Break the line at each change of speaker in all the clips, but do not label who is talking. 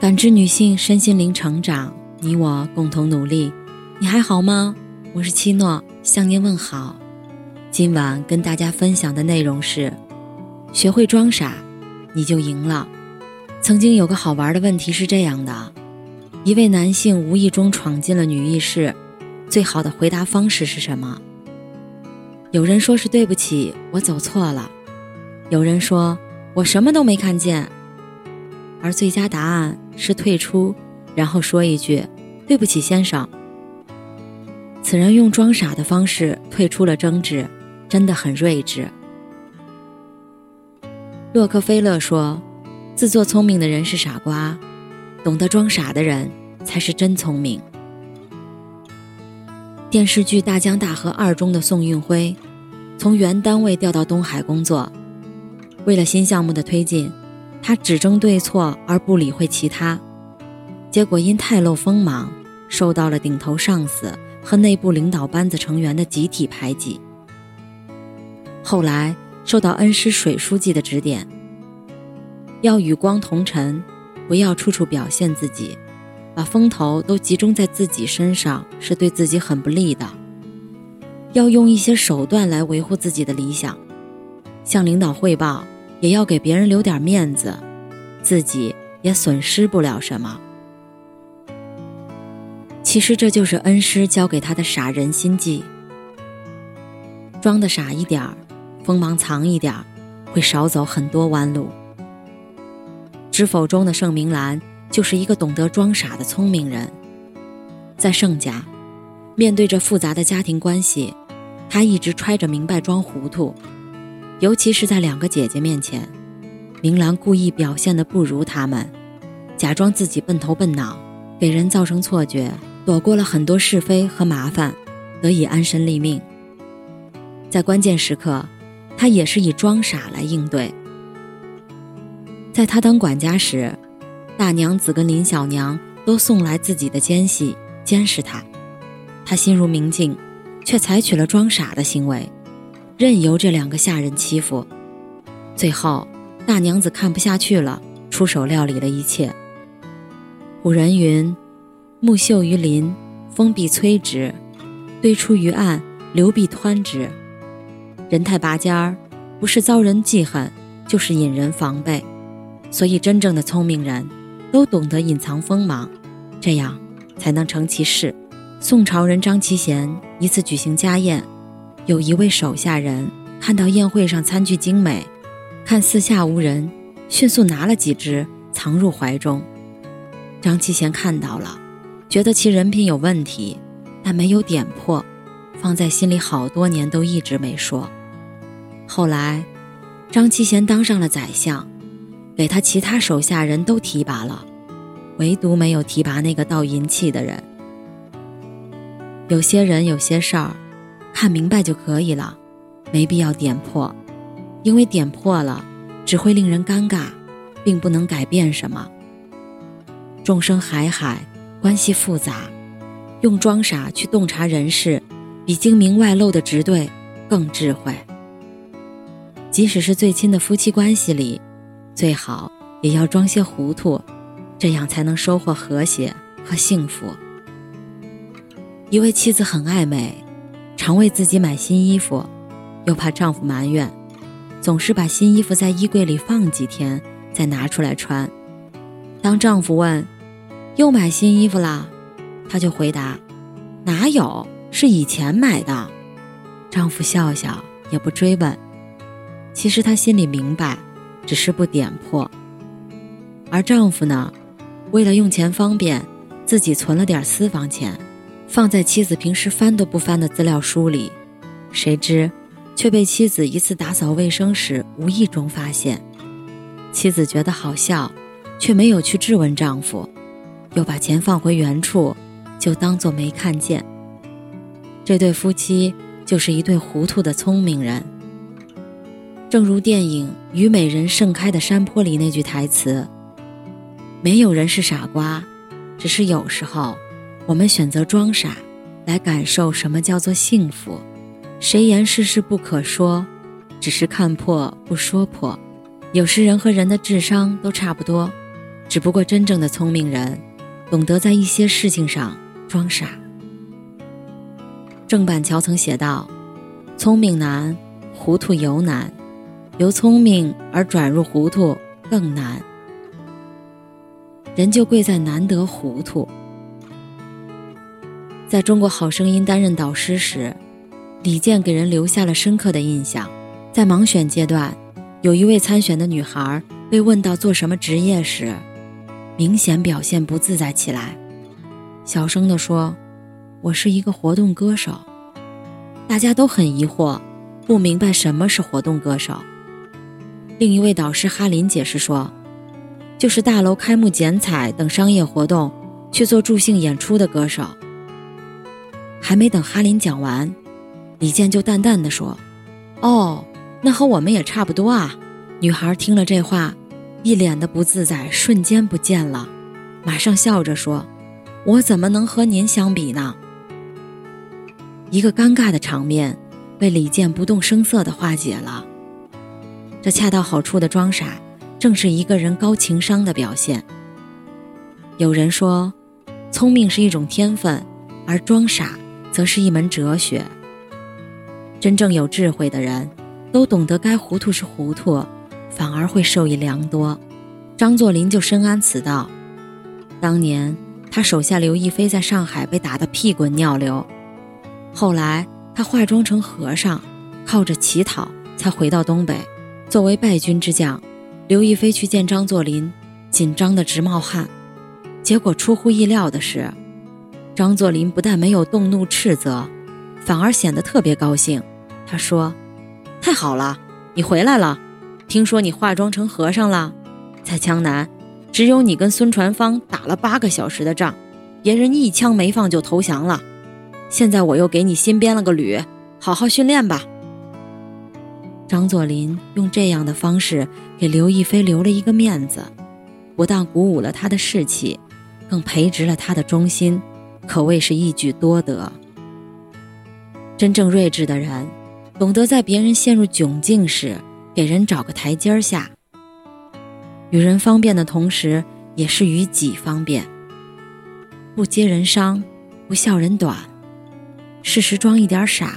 感知女性身心灵成长，你我共同努力。你还好吗？我是七诺，向您问好。今晚跟大家分享的内容是：学会装傻，你就赢了。曾经有个好玩的问题是这样的：一位男性无意中闯进了女浴室，最好的回答方式是什么？有人说是对不起，我走错了；有人说我什么都没看见。而最佳答案是退出，然后说一句：“对不起，先生。”此人用装傻的方式退出了争执，真的很睿智。洛克菲勒说：“自作聪明的人是傻瓜，懂得装傻的人才是真聪明。”电视剧《大江大河二》中的宋运辉，从原单位调到东海工作，为了新项目的推进。他只争对错而不理会其他，结果因太露锋芒，受到了顶头上司和内部领导班子成员的集体排挤。后来受到恩师水书记的指点，要与光同尘，不要处处表现自己，把风头都集中在自己身上是对自己很不利的。要用一些手段来维护自己的理想，向领导汇报。也要给别人留点面子，自己也损失不了什么。其实这就是恩师教给他的傻人心计：装的傻一点儿，锋芒藏一点儿，会少走很多弯路。知否中的盛明兰就是一个懂得装傻的聪明人，在盛家，面对着复杂的家庭关系，他一直揣着明白装糊涂。尤其是在两个姐姐面前，明兰故意表现的不如她们，假装自己笨头笨脑，给人造成错觉，躲过了很多是非和麻烦，得以安身立命。在关键时刻，她也是以装傻来应对。在她当管家时，大娘子跟林小娘都送来自己的奸细监视她，她心如明镜，却采取了装傻的行为。任由这两个下人欺负，最后大娘子看不下去了，出手料理了一切。古人云：“木秀于林，风必摧之；堆出于岸，流必湍之。”人太拔尖儿，不是遭人记恨，就是引人防备。所以，真正的聪明人，都懂得隐藏锋芒，这样才能成其事。宋朝人张其贤一次举行家宴。有一位手下人看到宴会上餐具精美，看四下无人，迅速拿了几只藏入怀中。张其贤看到了，觉得其人品有问题，但没有点破，放在心里好多年都一直没说。后来，张其贤当上了宰相，给他其他手下人都提拔了，唯独没有提拔那个倒银器的人。有些人，有些事儿。看明白就可以了，没必要点破，因为点破了只会令人尴尬，并不能改变什么。众生海海，关系复杂，用装傻去洞察人事，比精明外露的直对更智慧。即使是最亲的夫妻关系里，最好也要装些糊涂，这样才能收获和谐和幸福。一位妻子很爱美。常为自己买新衣服，又怕丈夫埋怨，总是把新衣服在衣柜里放几天，再拿出来穿。当丈夫问：“又买新衣服啦？”她就回答：“哪有，是以前买的。”丈夫笑笑，也不追问。其实她心里明白，只是不点破。而丈夫呢，为了用钱方便，自己存了点私房钱。放在妻子平时翻都不翻的资料书里，谁知却被妻子一次打扫卫生时无意中发现。妻子觉得好笑，却没有去质问丈夫，又把钱放回原处，就当做没看见。这对夫妻就是一对糊涂的聪明人。正如电影《虞美人盛开的山坡》里那句台词：“没有人是傻瓜，只是有时候。”我们选择装傻，来感受什么叫做幸福。谁言世事不可说，只是看破不说破。有时人和人的智商都差不多，只不过真正的聪明人，懂得在一些事情上装傻。郑板桥曾写道：“聪明难，糊涂尤难；由聪明而转入糊涂更难。人就贵在难得糊涂。”在中国好声音担任导师时，李健给人留下了深刻的印象。在盲选阶段，有一位参选的女孩被问到做什么职业时，明显表现不自在起来，小声地说：“我是一个活动歌手。”大家都很疑惑，不明白什么是活动歌手。另一位导师哈林解释说：“就是大楼开幕剪彩等商业活动去做助兴演出的歌手。”还没等哈林讲完，李健就淡淡的说：“哦，那和我们也差不多啊。”女孩听了这话，一脸的不自在瞬间不见了，马上笑着说：“我怎么能和您相比呢？”一个尴尬的场面被李健不动声色的化解了。这恰到好处的装傻，正是一个人高情商的表现。有人说，聪明是一种天分，而装傻。则是一门哲学。真正有智慧的人，都懂得该糊涂是糊涂，反而会受益良多。张作霖就深谙此道。当年他手下刘亦菲在上海被打得屁滚尿流，后来他化妆成和尚，靠着乞讨才回到东北。作为败军之将，刘亦菲去见张作霖，紧张的直冒汗。结果出乎意料的是。张作霖不但没有动怒斥责，反而显得特别高兴。他说：“太好了，你回来了。听说你化妆成和尚了，在江南，只有你跟孙传芳打了八个小时的仗，别人一枪没放就投降了。现在我又给你新编了个旅，好好训练吧。”张作霖用这样的方式给刘亦菲留了一个面子，不但鼓舞了她的士气，更培植了她的忠心。可谓是一举多得。真正睿智的人，懂得在别人陷入窘境时，给人找个台阶下。与人方便的同时，也是与己方便。不揭人伤，不笑人短，适时装一点傻，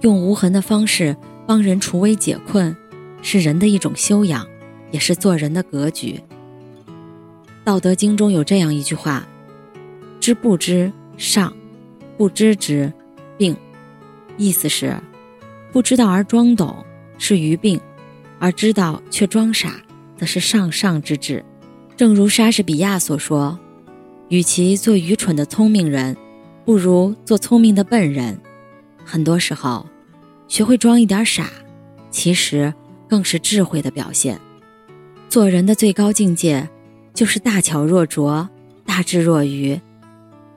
用无痕的方式帮人除危解困，是人的一种修养，也是做人的格局。《道德经》中有这样一句话：“知不知。”上，不知之病，意思是不知道而装懂是愚病，而知道却装傻，则是上上之治。正如莎士比亚所说：“与其做愚蠢的聪明人，不如做聪明的笨人。”很多时候，学会装一点傻，其实更是智慧的表现。做人的最高境界，就是大巧若拙，大智若愚。